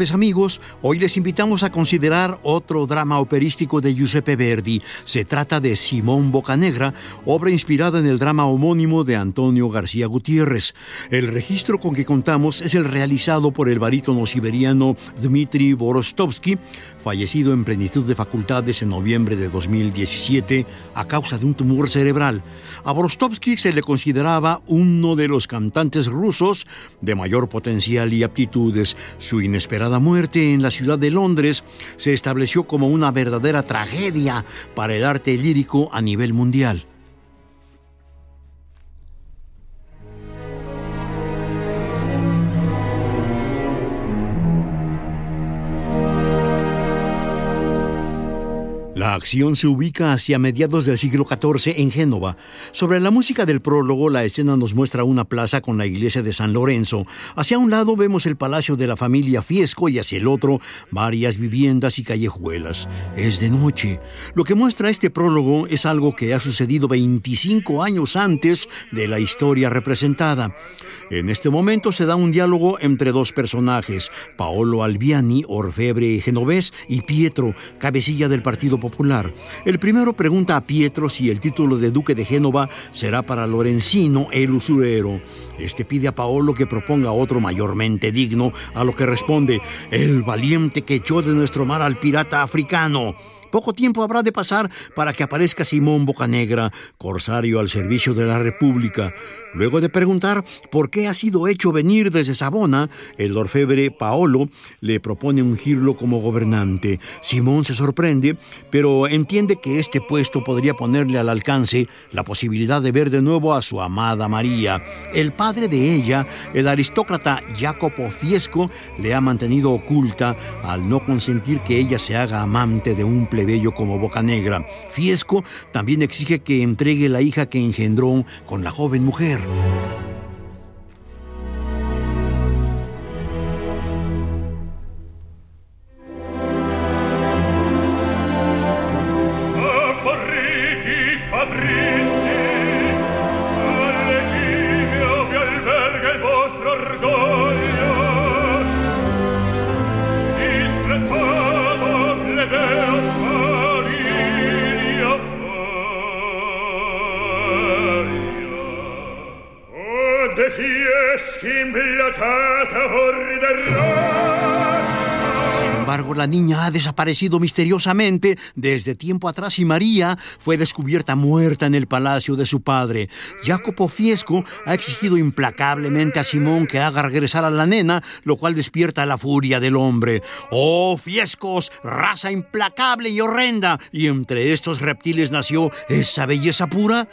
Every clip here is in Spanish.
Amigos, hoy les invitamos a considerar otro drama operístico de Giuseppe Verdi. Se trata de Simón Bocanegra, obra inspirada en el drama homónimo de Antonio García Gutiérrez. El registro con que contamos es el realizado por el barítono siberiano Dmitry Borostovsky, fallecido en plenitud de facultades en noviembre de 2017 a causa de un tumor cerebral. A Borostovsky se le consideraba uno de los cantantes rusos de mayor potencial y aptitudes. Su inesperada muerte en la ciudad de Londres se estableció como una verdadera tragedia para el arte lírico a nivel mundial. La acción se ubica hacia mediados del siglo XIV en Génova. Sobre la música del prólogo, la escena nos muestra una plaza con la iglesia de San Lorenzo. Hacia un lado vemos el palacio de la familia Fiesco y hacia el otro varias viviendas y callejuelas. Es de noche. Lo que muestra este prólogo es algo que ha sucedido 25 años antes de la historia representada. En este momento se da un diálogo entre dos personajes, Paolo Albiani, orfebre genovés, y Pietro, cabecilla del Partido Popular el primero pregunta a Pietro si el título de duque de Génova será para Lorenzino el usurero. Este pide a Paolo que proponga otro mayormente digno, a lo que responde, el valiente que echó de nuestro mar al pirata africano. Poco tiempo habrá de pasar para que aparezca Simón Bocanegra, corsario al servicio de la República. Luego de preguntar por qué ha sido hecho venir desde Sabona, el orfebre Paolo le propone ungirlo como gobernante. Simón se sorprende, pero entiende que este puesto podría ponerle al alcance la posibilidad de ver de nuevo a su amada María. El padre de ella, el aristócrata Jacopo Fiesco, le ha mantenido oculta al no consentir que ella se haga amante de un plebeyo como Bocanegra. Fiesco también exige que entregue la hija que engendró con la joven mujer. La niña ha desaparecido misteriosamente desde tiempo atrás y María fue descubierta muerta en el palacio de su padre. Jacopo Fiesco ha exigido implacablemente a Simón que haga regresar a la nena, lo cual despierta la furia del hombre. ¡Oh, Fiescos! ¡Raza implacable y horrenda! ¿Y entre estos reptiles nació esa belleza pura?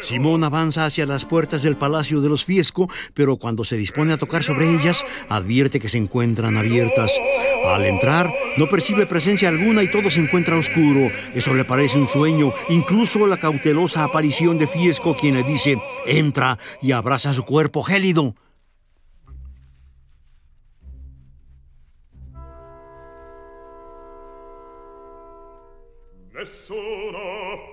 Simón avanza hacia las puertas del palacio de los Fiesco, pero cuando se dispone a tocar sobre ellas, advierte que se encuentran abiertas. Al entrar, no percibe presencia alguna y todo se encuentra oscuro. Eso le parece un sueño, incluso la cautelosa aparición de Fiesco, quien le dice, entra y abraza su cuerpo gélido. nessuno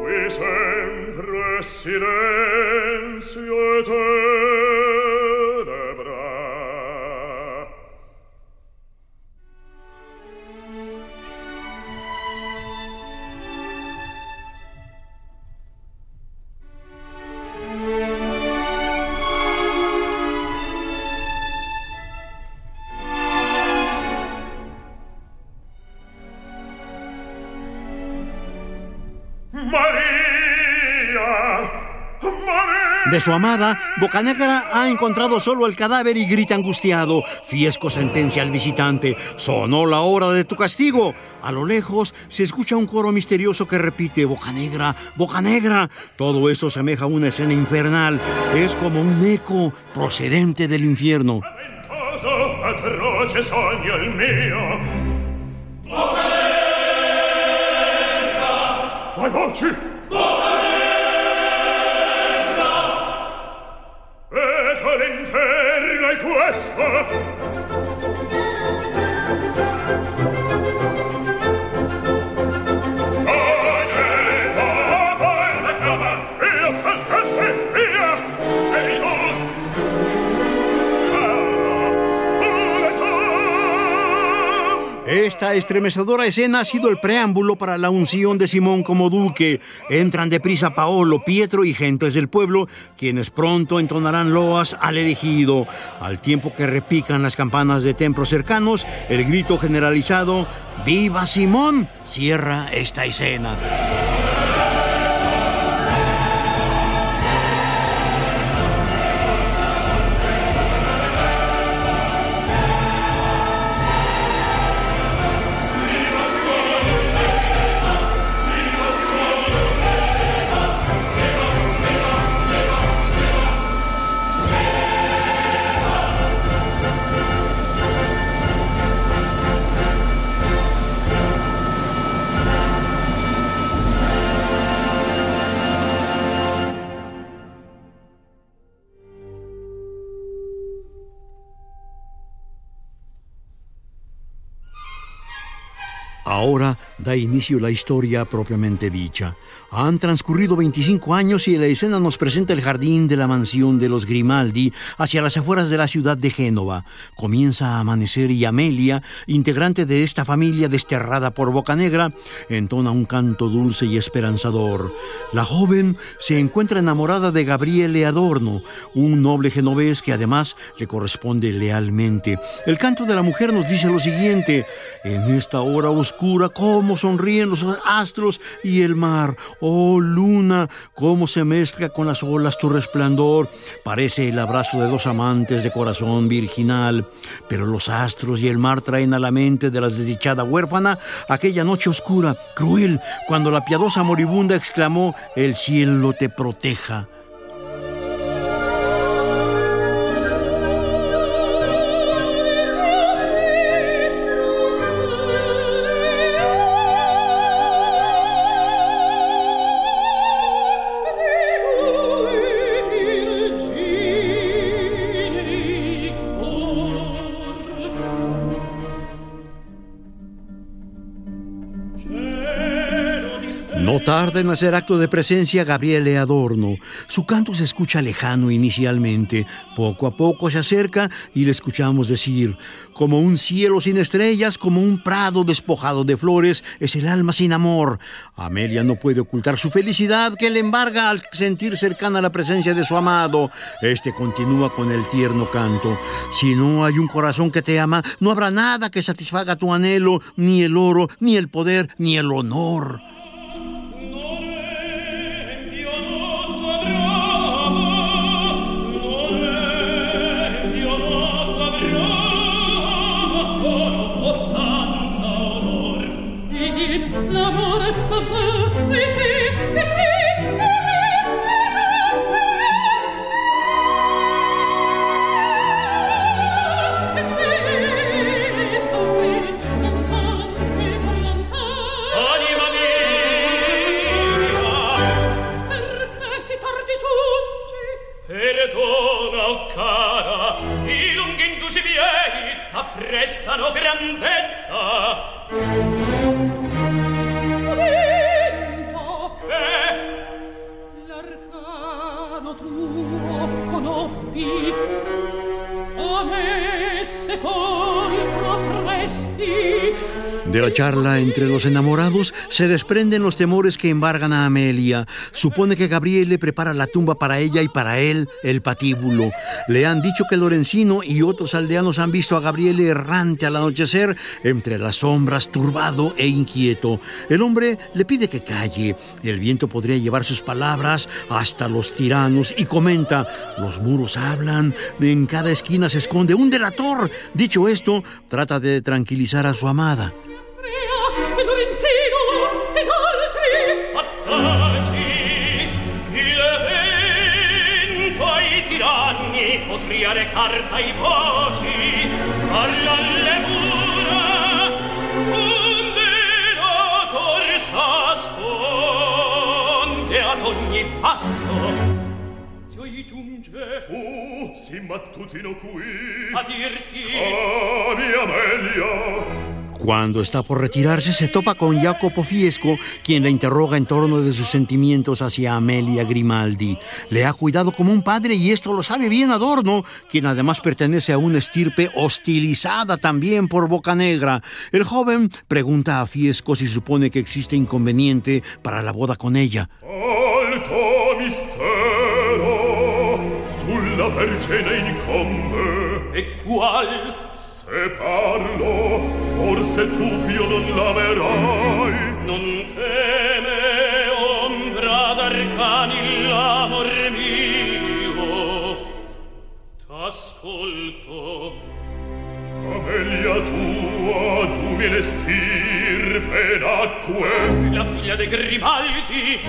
qui sempre silenzio eterno De su amada, Bocanegra ha encontrado solo el cadáver y grita angustiado. Fiesco sentencia al visitante. Sonó la hora de tu castigo. A lo lejos se escucha un coro misterioso que repite Bocanegra, Bocanegra. Todo esto semeja a una escena infernal. Es como un eco procedente del infierno. atroce sogno il mio. Bocanegra! festa Esta estremecedora escena ha sido el preámbulo para la unción de Simón como duque. Entran deprisa Paolo, Pietro y gentes del pueblo, quienes pronto entonarán loas al elegido. Al tiempo que repican las campanas de templos cercanos, el grito generalizado, ¡Viva Simón! cierra esta escena. Inicio la historia propiamente dicha. Han transcurrido 25 años y la escena nos presenta el jardín de la mansión de los Grimaldi hacia las afueras de la ciudad de Génova. Comienza a amanecer y Amelia, integrante de esta familia desterrada por Bocanegra, entona un canto dulce y esperanzador. La joven se encuentra enamorada de Gabriele Adorno, un noble genovés que además le corresponde lealmente. El canto de la mujer nos dice lo siguiente: En esta hora oscura, cómo sonríen los astros y el mar. Oh luna, cómo se mezcla con las olas tu resplandor. Parece el abrazo de dos amantes de corazón virginal. Pero los astros y el mar traen a la mente de la desdichada huérfana aquella noche oscura, cruel, cuando la piadosa moribunda exclamó, el cielo te proteja. Tarda en hacer acto de presencia Gabriele Adorno. Su canto se escucha lejano inicialmente. Poco a poco se acerca y le escuchamos decir, como un cielo sin estrellas, como un prado despojado de flores, es el alma sin amor. Amelia no puede ocultar su felicidad que le embarga al sentir cercana la presencia de su amado. Este continúa con el tierno canto. Si no hay un corazón que te ama, no habrá nada que satisfaga tu anhelo, ni el oro, ni el poder, ni el honor. restano grandezza. Momento che l'arcano tuo conoppi a me sepolcro presti De la charla entre los enamorados se desprenden los temores que embargan a Amelia. Supone que Gabriele prepara la tumba para ella y para él el patíbulo. Le han dicho que Lorenzino y otros aldeanos han visto a Gabriele errante al anochecer entre las sombras, turbado e inquieto. El hombre le pide que calle. El viento podría llevar sus palabras hasta los tiranos y comenta, los muros hablan, en cada esquina se esconde un delator. Dicho esto, trata de tranquilizar a su amada. carta i voci parla le mura onde l'otor s'asconde ad ogni passo. Poi giunge? Fu, si mattutino qui, a dirti, mia meglio, Cuando está por retirarse, se topa con Jacopo Fiesco, quien la interroga en torno de sus sentimientos hacia Amelia Grimaldi. Le ha cuidado como un padre y esto lo sabe bien Adorno, quien además pertenece a una estirpe hostilizada también por Boca Negra. El joven pregunta a Fiesco si supone que existe inconveniente para la boda con ella. Alto mistero, e Se parlo, forse tu più non l'amerai. Non teme ombra d'arcani l'amor mio. T'ascolto. Amelia tua, tu mi l'estirpe d'acque. La figlia de Grimaldi.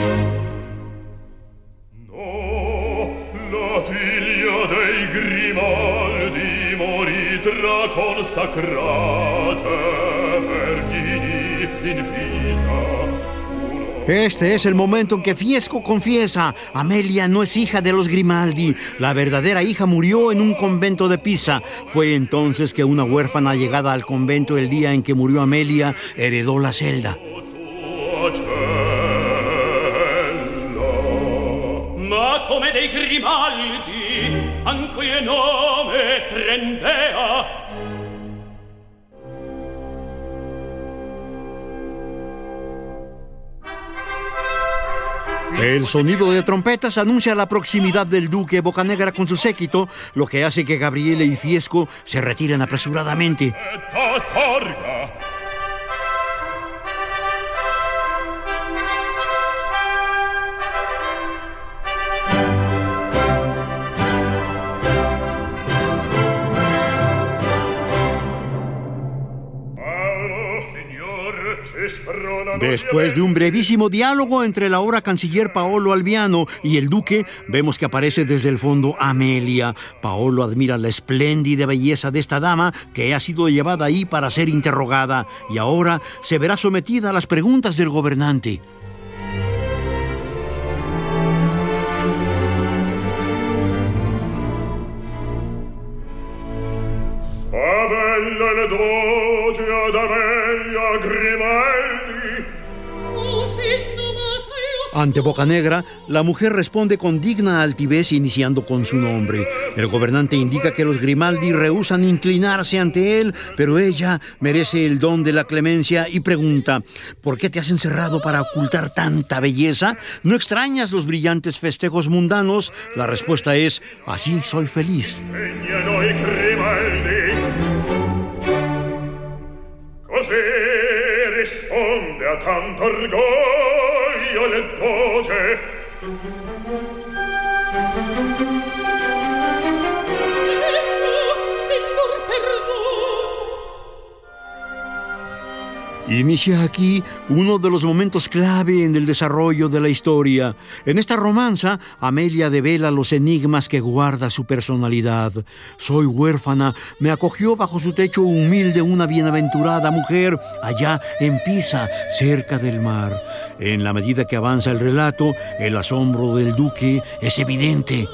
No, la figlia dei Grimaldi. Vergini in Pisa Este es el momento en que Fiesco confiesa, Amelia no es hija de los Grimaldi, la verdadera hija murió en un convento de Pisa. Fue entonces que una huérfana llegada al convento el día en que murió Amelia heredó la celda. Grimaldi nome prendea El sonido de trompetas anuncia la proximidad del duque Bocanegra con su séquito, lo que hace que Gabriele y Fiesco se retiren apresuradamente. Después de un brevísimo diálogo entre la ahora canciller Paolo Albiano y el duque, vemos que aparece desde el fondo Amelia. Paolo admira la espléndida belleza de esta dama que ha sido llevada ahí para ser interrogada y ahora se verá sometida a las preguntas del gobernante. Ante Bocanegra, la mujer responde con digna altivez iniciando con su nombre. El gobernante indica que los Grimaldi rehusan inclinarse ante él, pero ella merece el don de la clemencia y pregunta, ¿por qué te has encerrado para ocultar tanta belleza? ¿No extrañas los brillantes festejos mundanos? La respuesta es, así soy feliz. risponde a tanto orgoglio le voce Inicia aquí uno de los momentos clave en el desarrollo de la historia. En esta romanza, Amelia devela los enigmas que guarda su personalidad. Soy huérfana, me acogió bajo su techo humilde una bienaventurada mujer allá en Pisa, cerca del mar. En la medida que avanza el relato, el asombro del duque es evidente.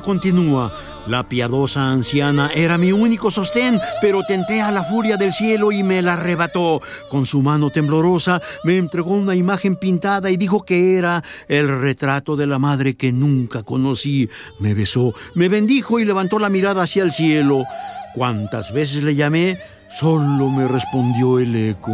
Continúa. La piadosa anciana era mi único sostén, pero tenté a la furia del cielo y me la arrebató. Con su mano temblorosa me entregó una imagen pintada y dijo que era el retrato de la madre que nunca conocí. Me besó, me bendijo y levantó la mirada hacia el cielo. Cuantas veces le llamé, solo me respondió el eco.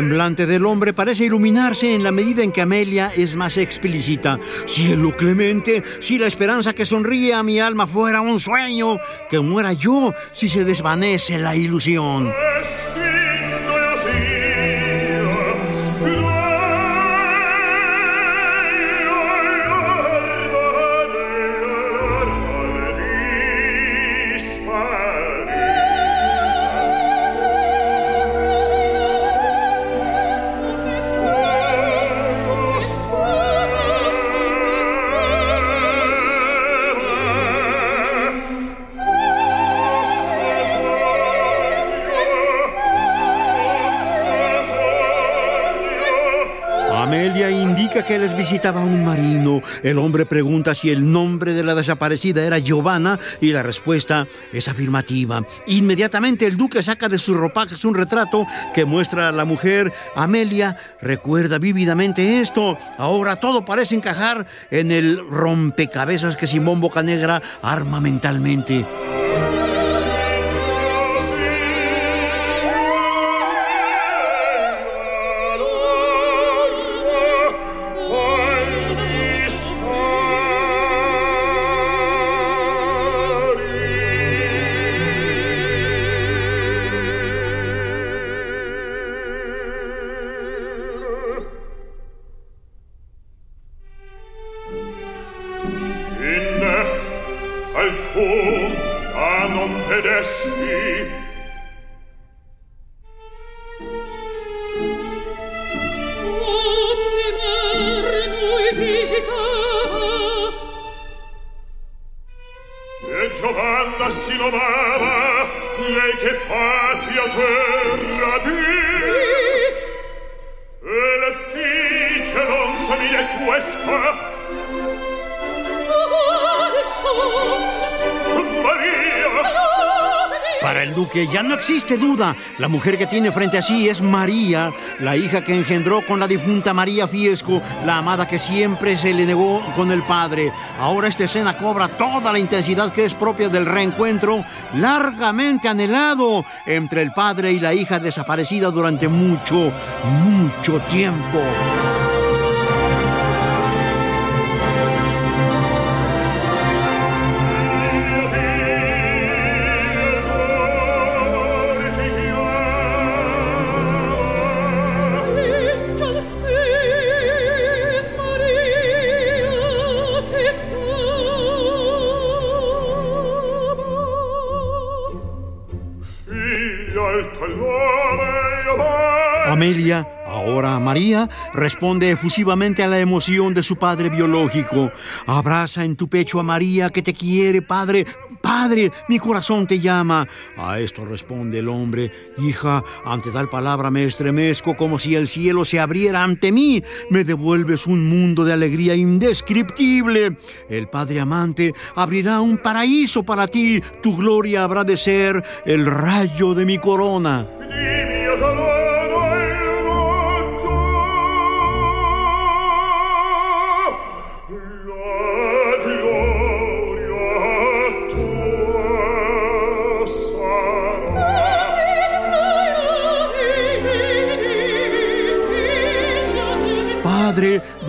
Semblante del hombre parece iluminarse en la medida en que Amelia es más explícita. Cielo clemente, si la esperanza que sonríe a mi alma fuera un sueño, que muera yo si se desvanece la ilusión. Que les visitaba un marino. El hombre pregunta si el nombre de la desaparecida era Giovanna y la respuesta es afirmativa. Inmediatamente el duque saca de su ropajes un retrato que muestra a la mujer. Amelia recuerda vívidamente esto. Ahora todo parece encajar en el rompecabezas que Simón Bocanegra arma mentalmente. La mujer que tiene frente a sí es María, la hija que engendró con la difunta María Fiesco, la amada que siempre se le negó con el padre. Ahora esta escena cobra toda la intensidad que es propia del reencuentro largamente anhelado entre el padre y la hija desaparecida durante mucho, mucho tiempo. Ahora María, responde efusivamente a la emoción de su padre biológico. Abraza en tu pecho a María que te quiere, padre. Padre, mi corazón te llama. A esto responde el hombre, hija, ante tal palabra me estremezco como si el cielo se abriera ante mí. Me devuelves un mundo de alegría indescriptible. El padre amante abrirá un paraíso para ti. Tu gloria habrá de ser el rayo de mi corona.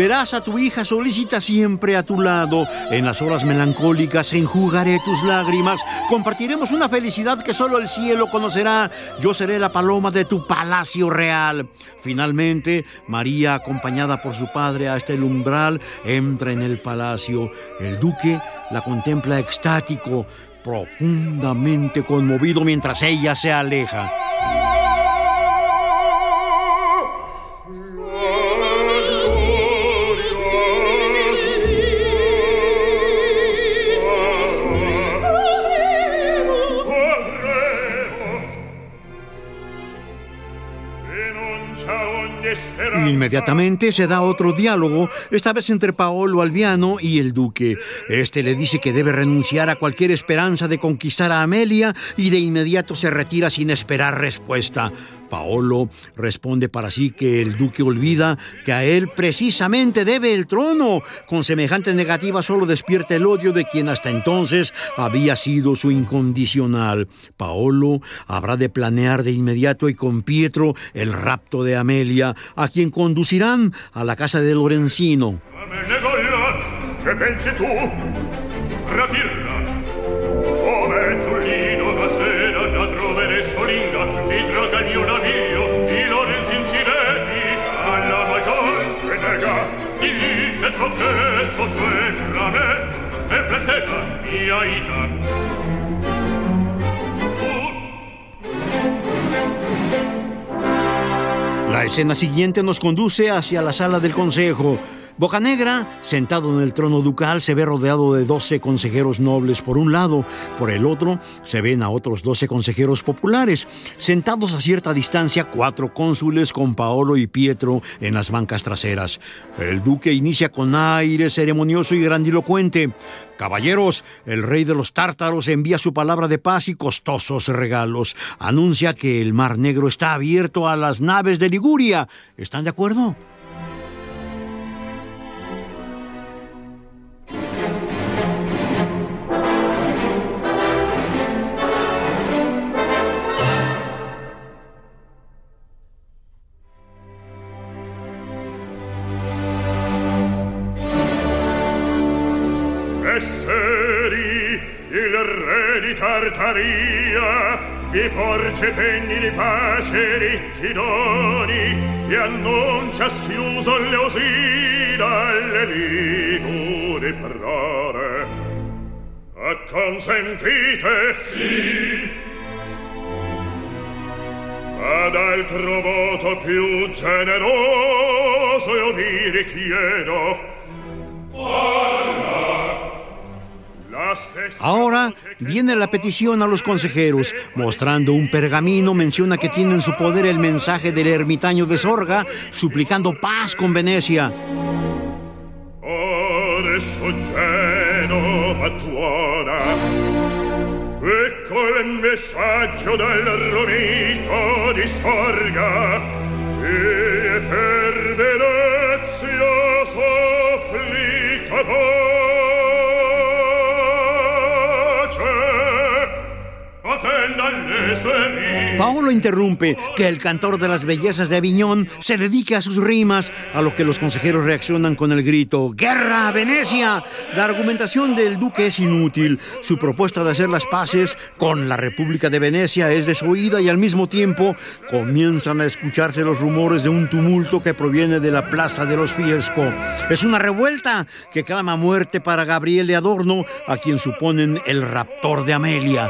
Verás a tu hija solícita siempre a tu lado. En las horas melancólicas enjugaré tus lágrimas. Compartiremos una felicidad que solo el cielo conocerá. Yo seré la paloma de tu palacio real. Finalmente, María, acompañada por su padre hasta el umbral, entra en el palacio. El duque la contempla extático, profundamente conmovido mientras ella se aleja. Inmediatamente se da otro diálogo, esta vez entre Paolo Albiano y el duque. Este le dice que debe renunciar a cualquier esperanza de conquistar a Amelia y de inmediato se retira sin esperar respuesta. Paolo responde para sí que el duque olvida que a él precisamente debe el trono. Con semejante negativa solo despierta el odio de quien hasta entonces había sido su incondicional. Paolo habrá de planear de inmediato y con Pietro el rapto de Amelia, a quien conducirán a la casa de Lorenzino. La escena siguiente nos conduce hacia la sala del consejo. Bocanegra, sentado en el trono ducal, se ve rodeado de doce consejeros nobles por un lado, por el otro se ven a otros doce consejeros populares, sentados a cierta distancia cuatro cónsules con Paolo y Pietro en las bancas traseras. El duque inicia con aire ceremonioso y grandilocuente. Caballeros, el rey de los tártaros envía su palabra de paz y costosos regalos. Anuncia que el Mar Negro está abierto a las naves de Liguria. ¿Están de acuerdo? Vi porge penni di pace ricchi doni e annuncia schiuso le osina alle liguri parole acconsentite sì. Ad altro voto più generoso io vi richiedo. Falla Ahora viene la petición a los consejeros. Mostrando un pergamino, menciona que tiene en su poder el mensaje del ermitaño de Sorga, suplicando paz con Venecia. Ecco il messaggio del romito di Sorga, Paolo interrumpe que el cantor de las bellezas de Aviñón se dedique a sus rimas, a lo que los consejeros reaccionan con el grito ¡Guerra a Venecia! La argumentación del duque es inútil. Su propuesta de hacer las paces con la República de Venecia es desoída y al mismo tiempo comienzan a escucharse los rumores de un tumulto que proviene de la Plaza de los Fiesco. Es una revuelta que clama muerte para Gabriel de Adorno, a quien suponen el raptor de Amelia.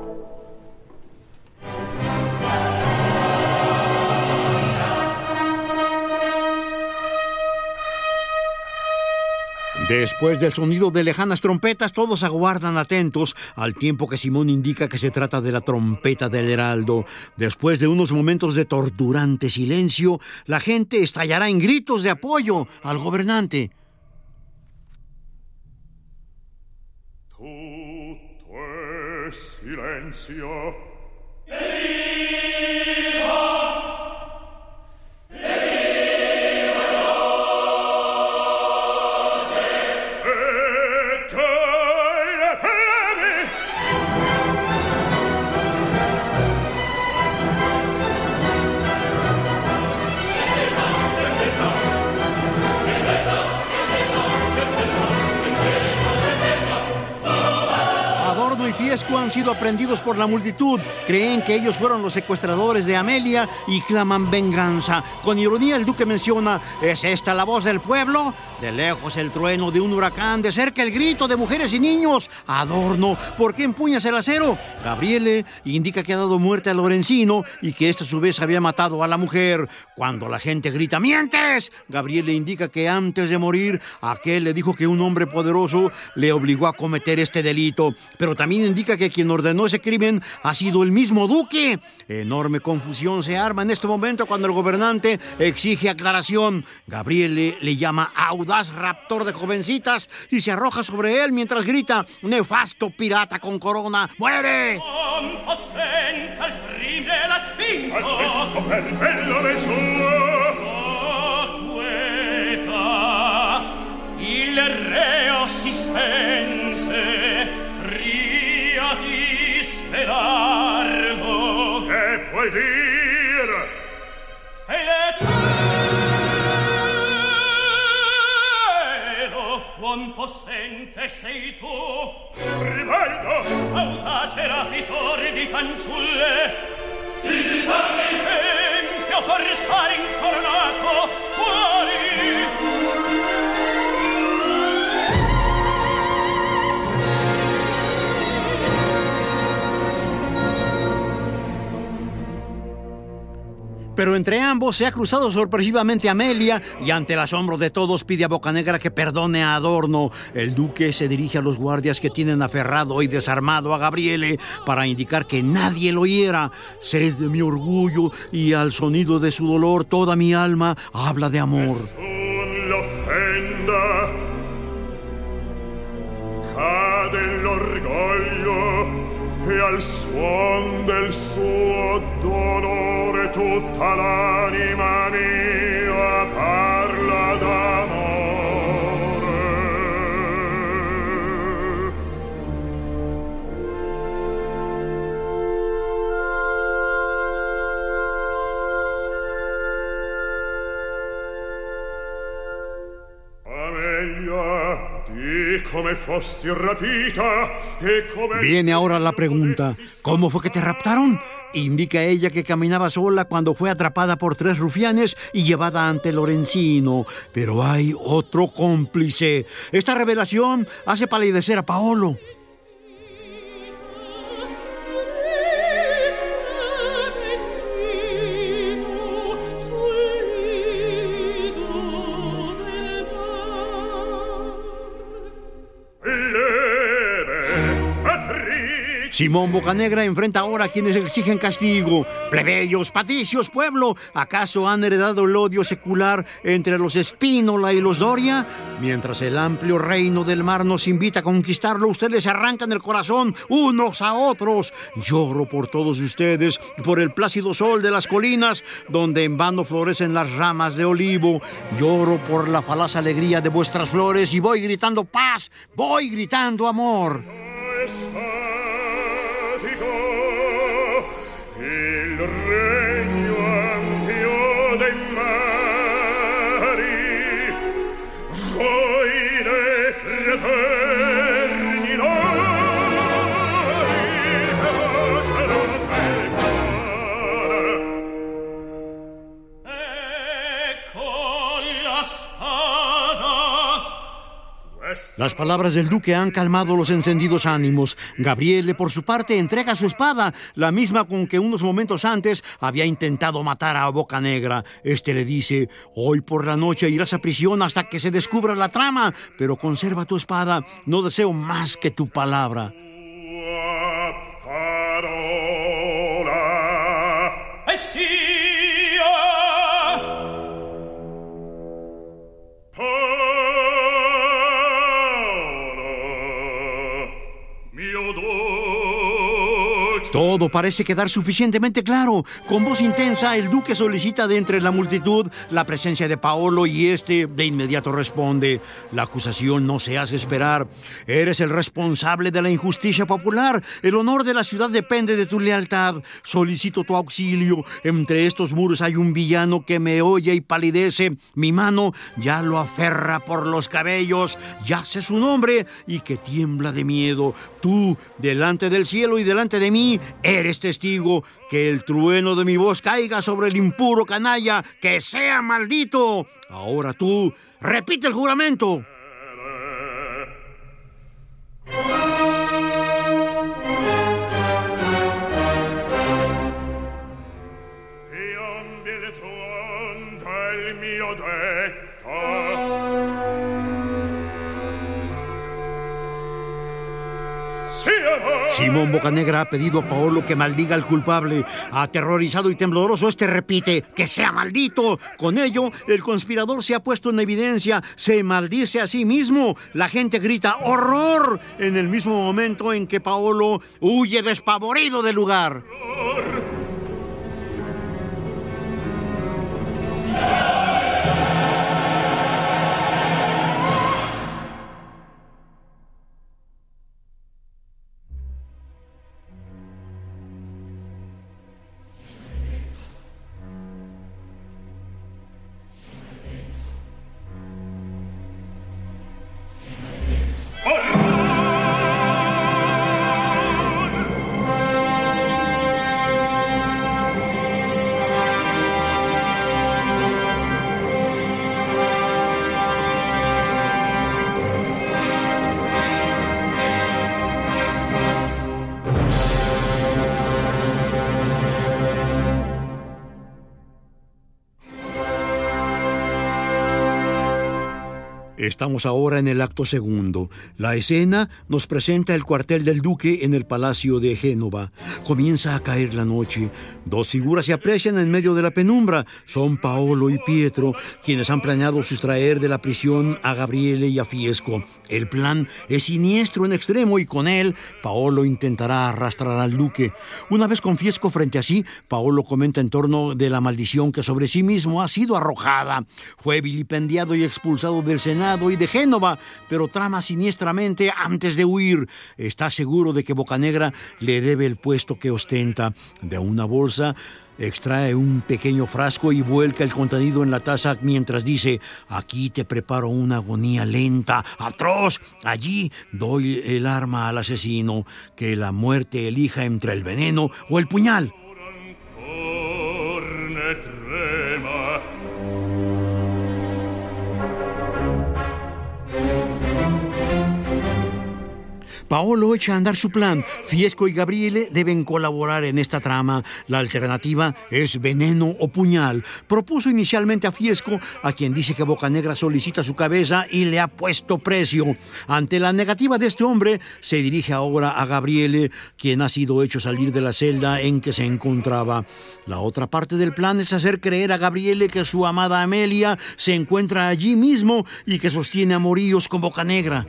Después del sonido de lejanas trompetas, todos aguardan atentos al tiempo que Simón indica que se trata de la trompeta del heraldo. Después de unos momentos de torturante silencio, la gente estallará en gritos de apoyo al gobernante. Han sido aprendidos por la multitud. Creen que ellos fueron los secuestradores de Amelia y claman venganza. Con ironía el duque menciona, ¿es esta la voz del pueblo? De lejos el trueno de un huracán, de cerca el grito de mujeres y niños. Adorno, ¿por qué empuñas el acero? Gabriele indica que ha dado muerte a Lorenzino y que éste a su vez había matado a la mujer. Cuando la gente grita, ¡mientes! Gabriele indica que antes de morir, aquel le dijo que un hombre poderoso le obligó a cometer este delito. Pero también indica que quien ordenó ese crimen ha sido el mismo duque. Enorme confusión se arma en este momento cuando el gobernante exige aclaración. Gabriele le llama audaz raptor de jovencitas y se arroja sobre él mientras grita, nefasto pirata con corona, ¡muere! e sei tu ribaldo audace rapitore di fanciulle. Si disarmi ben tempio per restare incoronato Pero entre ambos se ha cruzado sorpresivamente Amelia y ante el asombro de todos pide a Bocanegra que perdone a Adorno. El duque se dirige a los guardias que tienen aferrado y desarmado a Gabriele para indicar que nadie lo hiera. Sed de mi orgullo y al sonido de su dolor toda mi alma habla de amor. che al suon del suo dolore tutta l'anima mia parla. Viene ahora la pregunta, ¿cómo fue que te raptaron? Indica ella que caminaba sola cuando fue atrapada por tres rufianes y llevada ante Lorenzino. Pero hay otro cómplice. Esta revelación hace palidecer a Paolo. Simón Bocanegra enfrenta ahora a quienes exigen castigo. Plebeyos, patricios, pueblo, ¿acaso han heredado el odio secular entre los Espínola y los Doria? Mientras el amplio reino del mar nos invita a conquistarlo, ustedes arrancan el corazón unos a otros. Lloro por todos ustedes, por el plácido sol de las colinas, donde en vano florecen las ramas de olivo. Lloro por la falaz alegría de vuestras flores y voy gritando paz, voy gritando amor. Viatico! Las palabras del duque han calmado los encendidos ánimos. Gabriele, por su parte, entrega su espada, la misma con que unos momentos antes había intentado matar a Boca Negra. Este le dice, hoy por la noche irás a prisión hasta que se descubra la trama, pero conserva tu espada, no deseo más que tu palabra. Todo parece quedar suficientemente claro. Con voz intensa, el duque solicita de entre la multitud la presencia de Paolo y este de inmediato responde: La acusación no se hace esperar. Eres el responsable de la injusticia popular. El honor de la ciudad depende de tu lealtad. Solicito tu auxilio. Entre estos muros hay un villano que me oye y palidece. Mi mano ya lo aferra por los cabellos. Ya sé su nombre y que tiembla de miedo. Tú, delante del cielo y delante de mí, eres testigo que el trueno de mi voz caiga sobre el impuro canalla, que sea maldito. Ahora tú, repite el juramento. Simón Bocanegra ha pedido a Paolo que maldiga al culpable. Aterrorizado y tembloroso, este repite, que sea maldito. Con ello, el conspirador se ha puesto en evidencia, se maldice a sí mismo. La gente grita, ¡horror! En el mismo momento en que Paolo huye despavorido del lugar. Estamos ahora en el acto segundo. La escena nos presenta el cuartel del duque en el palacio de Génova. Comienza a caer la noche. Dos figuras se aprecian en medio de la penumbra. Son Paolo y Pietro, quienes han planeado sustraer de la prisión a Gabriele y a Fiesco. El plan es siniestro en extremo y con él Paolo intentará arrastrar al duque. Una vez con Fiesco frente a sí, Paolo comenta en torno de la maldición que sobre sí mismo ha sido arrojada. Fue vilipendiado y expulsado del Senado y de Génova, pero trama siniestramente antes de huir. Está seguro de que Bocanegra le debe el puesto que ostenta. De una bolsa extrae un pequeño frasco y vuelca el contenido en la taza mientras dice, aquí te preparo una agonía lenta, atroz. Allí doy el arma al asesino, que la muerte elija entre el veneno o el puñal. Paolo echa a andar su plan. Fiesco y Gabriele deben colaborar en esta trama. La alternativa es veneno o puñal. Propuso inicialmente a Fiesco, a quien dice que Bocanegra solicita su cabeza y le ha puesto precio. Ante la negativa de este hombre, se dirige ahora a Gabriele, quien ha sido hecho salir de la celda en que se encontraba. La otra parte del plan es hacer creer a Gabriele que su amada Amelia se encuentra allí mismo y que sostiene amoríos con Bocanegra.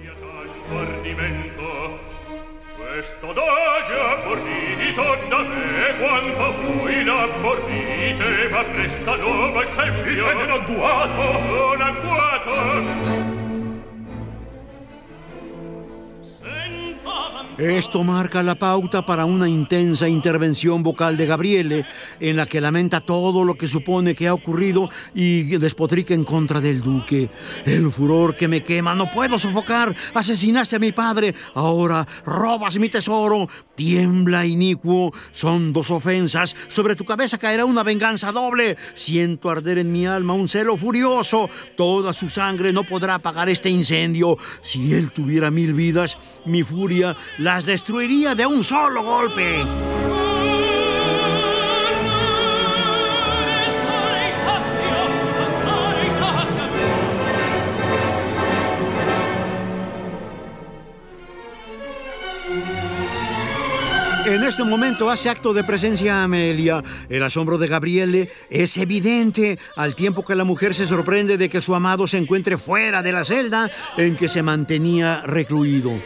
Questo doge amorrito da me quanto voi innamorrite va presta nuova scempio e un agguato. Un agguato. Esto marca la pauta para una intensa intervención vocal de Gabriele, en la que lamenta todo lo que supone que ha ocurrido y despotrica en contra del duque. El furor que me quema, no puedo sofocar. Asesinaste a mi padre, ahora robas mi tesoro. Tiembla, inicuo. Son dos ofensas. Sobre tu cabeza caerá una venganza doble. Siento arder en mi alma un celo furioso. Toda su sangre no podrá apagar este incendio. Si él tuviera mil vidas, mi furia las destruiría de un solo golpe. En este momento hace acto de presencia Amelia. El asombro de Gabriele es evidente al tiempo que la mujer se sorprende de que su amado se encuentre fuera de la celda en que se mantenía recluido.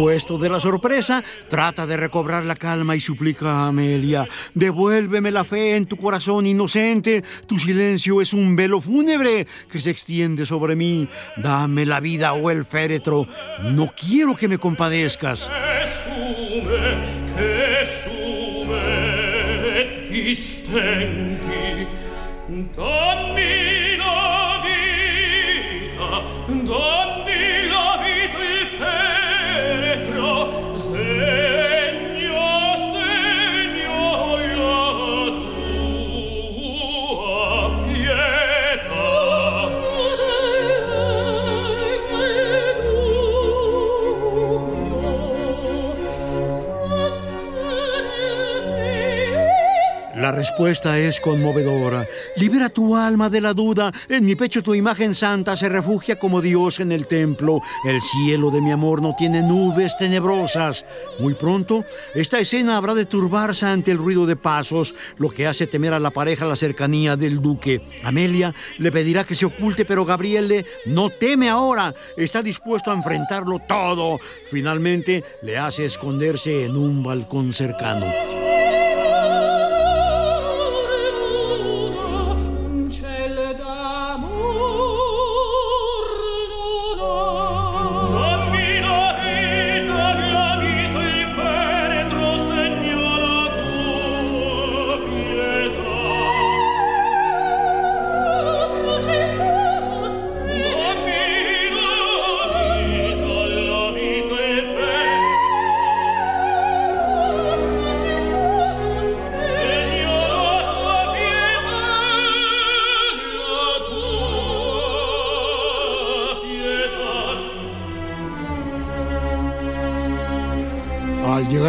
Repuesto de la sorpresa, trata de recobrar la calma y suplica a Amelia, devuélveme la fe en tu corazón inocente, tu silencio es un velo fúnebre que se extiende sobre mí, dame la vida o el féretro, no quiero que me compadezcas. Respuesta es conmovedora. Libera tu alma de la duda. En mi pecho tu imagen santa se refugia como Dios en el templo. El cielo de mi amor no tiene nubes tenebrosas. Muy pronto, esta escena habrá de turbarse ante el ruido de pasos, lo que hace temer a la pareja la cercanía del duque. Amelia le pedirá que se oculte, pero Gabriele no teme ahora. Está dispuesto a enfrentarlo todo. Finalmente, le hace esconderse en un balcón cercano.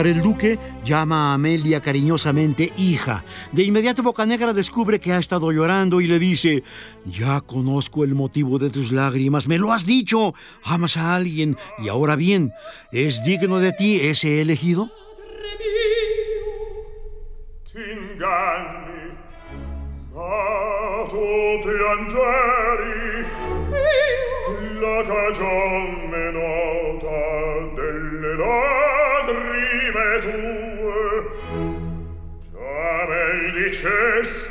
El duque, llama a Amelia cariñosamente hija. De inmediato Bocanegra descubre que ha estado llorando y le dice, ya conozco el motivo de tus lágrimas, me lo has dicho, amas a alguien y ahora bien, ¿es digno de ti ese elegido? la tue già me dicesti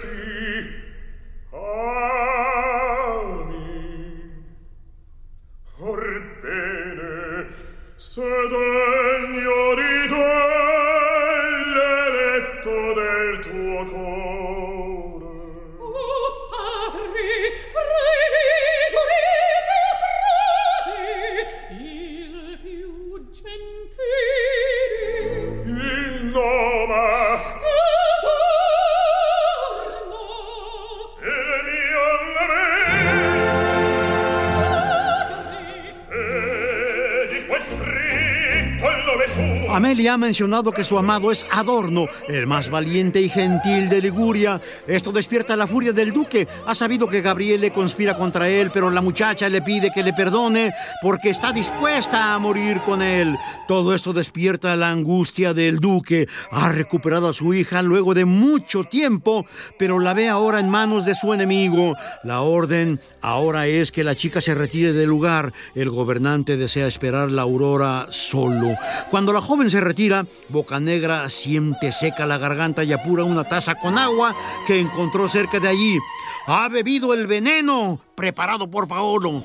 Amelia ha mencionado que su amado es Adorno, el más valiente y gentil de Liguria. Esto despierta la furia del duque. Ha sabido que Gabriele conspira contra él, pero la muchacha le pide que le perdone porque está dispuesta a morir con él. Todo esto despierta la angustia del duque. Ha recuperado a su hija luego de mucho tiempo, pero la ve ahora en manos de su enemigo. La orden ahora es que la chica se retire del lugar. El gobernante desea esperar la aurora solo. Cuando la joven se retira, Bocanegra siente seca la garganta y apura una taza con agua que encontró cerca de allí. Ha bebido el veneno preparado por Paolo.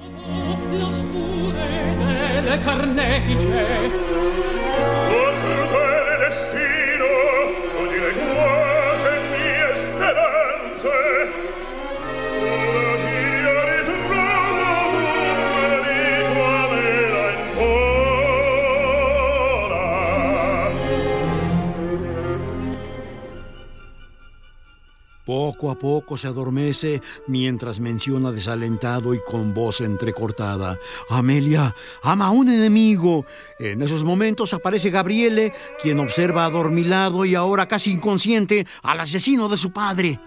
Poco a poco se adormece mientras menciona desalentado y con voz entrecortada. Amelia ama a un enemigo. En esos momentos aparece Gabriele, quien observa adormilado y ahora casi inconsciente al asesino de su padre.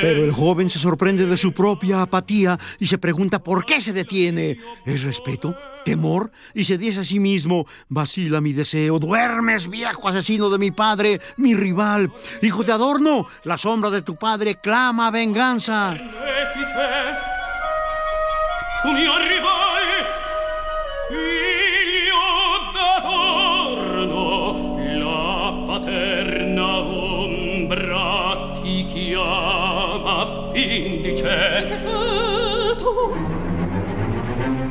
Pero el joven se sorprende de su propia apatía y se pregunta por qué se detiene. ¿Es respeto? ¿Temor? Y se dice a sí mismo, vacila mi deseo, duermes viejo asesino de mi padre, mi rival. Hijo de Adorno, la sombra de tu padre clama venganza.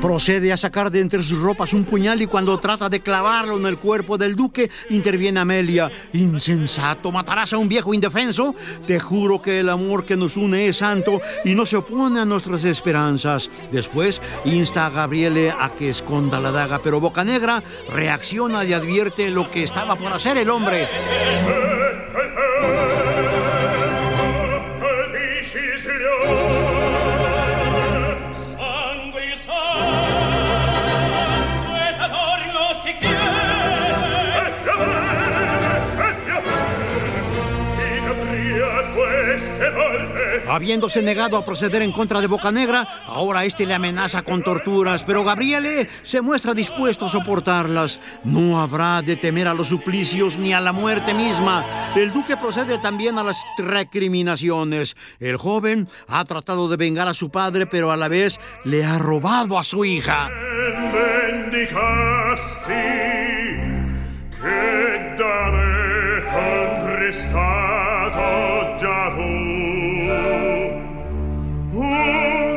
Procede a sacar de entre sus ropas un puñal y cuando trata de clavarlo en el cuerpo del duque, interviene Amelia. Insensato, ¿matarás a un viejo indefenso? Te juro que el amor que nos une es santo y no se opone a nuestras esperanzas. Después insta a Gabriele a que esconda la daga, pero Bocanegra reacciona y advierte lo que estaba por hacer el hombre. Habiéndose negado a proceder en contra de Bocanegra, ahora este le amenaza con torturas, pero Gabriele se muestra dispuesto a soportarlas. No habrá de temer a los suplicios ni a la muerte misma. El duque procede también a las recriminaciones. El joven ha tratado de vengar a su padre, pero a la vez le ha robado a su hija.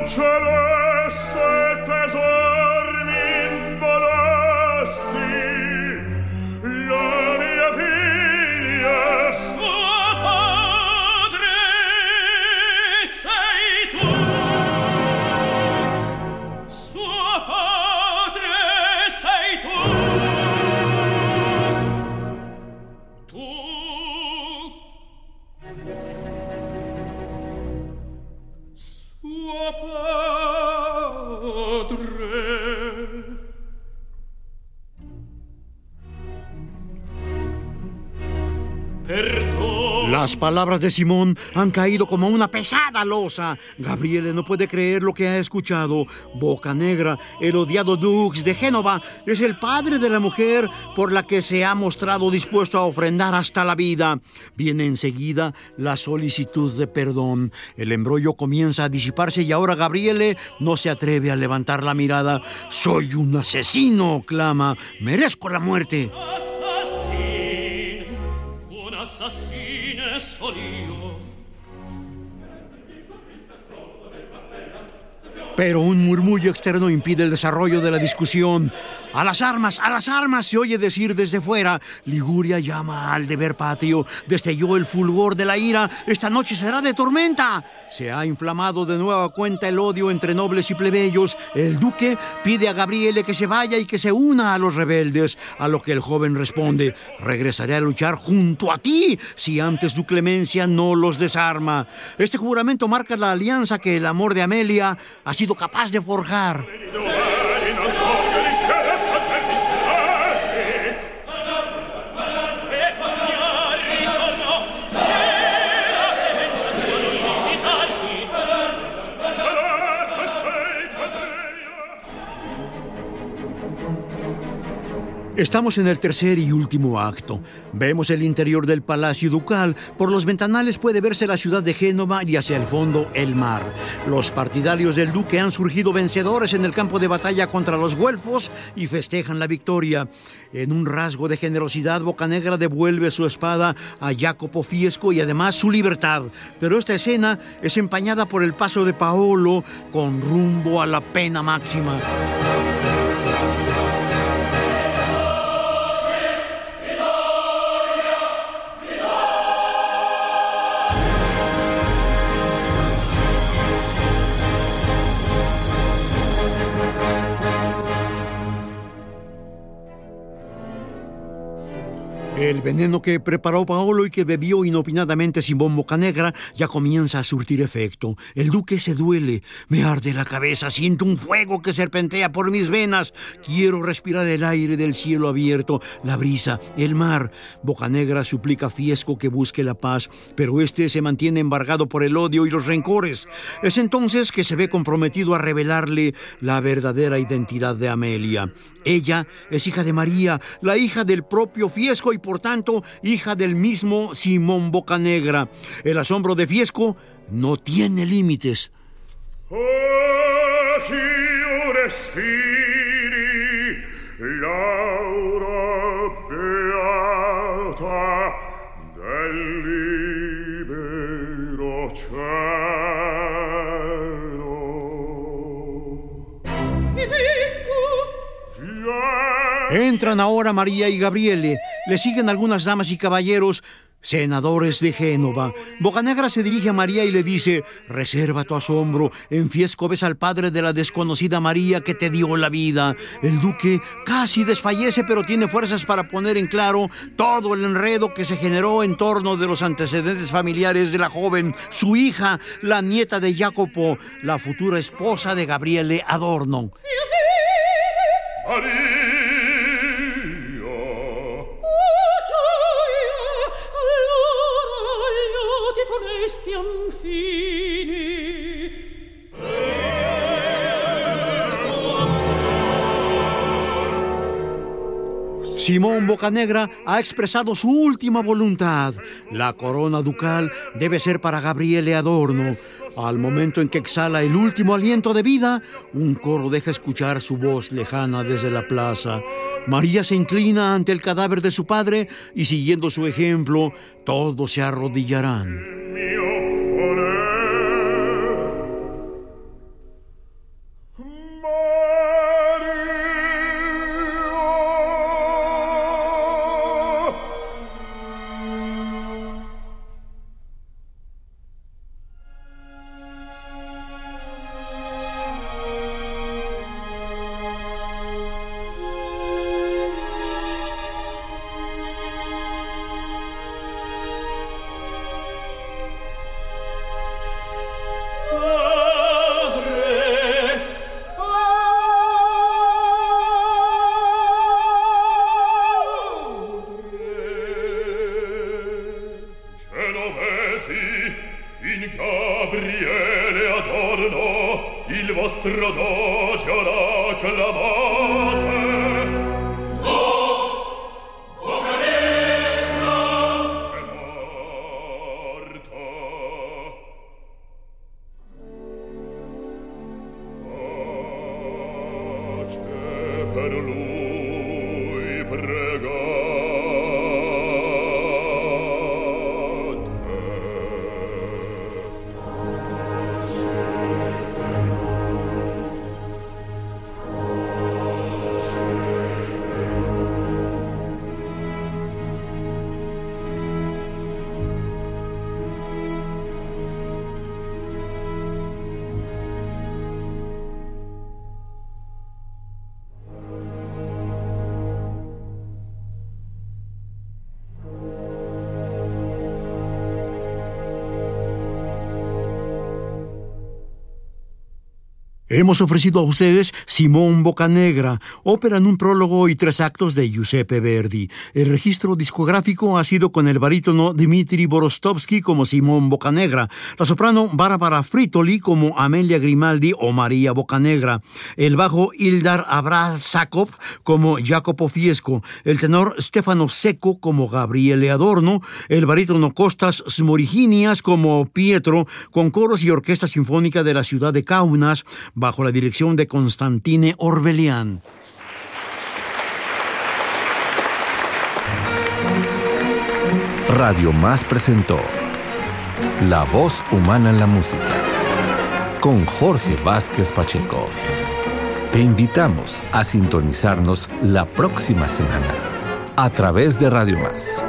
Un Las palabras de Simón han caído como una pesada losa. Gabriele no puede creer lo que ha escuchado. Boca Negra, el odiado Dux de Génova, es el padre de la mujer por la que se ha mostrado dispuesto a ofrendar hasta la vida. Viene enseguida la solicitud de perdón. El embrollo comienza a disiparse y ahora Gabriele no se atreve a levantar la mirada. Soy un asesino, clama. Merezco la muerte. Pero un murmullo externo impide el desarrollo de la discusión. ¡A las armas! ¡A las armas! Se oye decir desde fuera. Liguria llama al deber patrio. Destelló el fulgor de la ira. Esta noche será de tormenta. Se ha inflamado de nueva cuenta el odio entre nobles y plebeyos. El duque pide a Gabriele que se vaya y que se una a los rebeldes. A lo que el joven responde: Regresaré a luchar junto a ti si antes tu clemencia no los desarma. Este juramento marca la alianza que el amor de Amelia ha sido capaz de forjar. Estamos en el tercer y último acto. Vemos el interior del palacio ducal. Por los ventanales puede verse la ciudad de Génova y hacia el fondo el mar. Los partidarios del duque han surgido vencedores en el campo de batalla contra los güelfos y festejan la victoria. En un rasgo de generosidad, Bocanegra devuelve su espada a Jacopo Fiesco y además su libertad. Pero esta escena es empañada por el paso de Paolo con rumbo a la pena máxima. El veneno que preparó Paolo y que bebió inopinadamente Simón Bocanegra ya comienza a surtir efecto. El duque se duele, me arde la cabeza, siento un fuego que serpentea por mis venas. Quiero respirar el aire del cielo abierto, la brisa, el mar. Bocanegra suplica a Fiesco que busque la paz, pero este se mantiene embargado por el odio y los rencores. Es entonces que se ve comprometido a revelarle la verdadera identidad de Amelia. Ella es hija de María, la hija del propio Fiesco y por tanto hija del mismo Simón Bocanegra. El asombro de Fiesco no tiene límites. Entran ahora María y Gabriele. Le siguen algunas damas y caballeros, senadores de Génova. Bocanegra se dirige a María y le dice, reserva tu asombro, en Fiesco ves al padre de la desconocida María que te dio la vida. El duque casi desfallece, pero tiene fuerzas para poner en claro todo el enredo que se generó en torno de los antecedentes familiares de la joven, su hija, la nieta de Jacopo, la futura esposa de Gabriele Adorno. Arriva! Simón Bocanegra ha expresado su última voluntad. La corona ducal debe ser para Gabriele Adorno. Al momento en que exhala el último aliento de vida, un coro deja escuchar su voz lejana desde la plaza. María se inclina ante el cadáver de su padre y siguiendo su ejemplo, todos se arrodillarán. God. Hemos ofrecido a ustedes Simón Bocanegra, ópera en un prólogo y tres actos de Giuseppe Verdi. El registro discográfico ha sido con el barítono Dmitri Borostovsky como Simón Bocanegra, la soprano Bárbara Fritoli como Amelia Grimaldi o María Bocanegra, el bajo Ildar Abrasakov como Jacopo Fiesco, el tenor Stefano Secco como Gabriele Adorno, el barítono Costas Smoriginias como Pietro, con coros y orquesta sinfónica de la ciudad de Kaunas, bajo la dirección de Constantine Orbelian. Radio Más presentó La voz humana en la música con Jorge Vázquez Pacheco. Te invitamos a sintonizarnos la próxima semana a través de Radio Más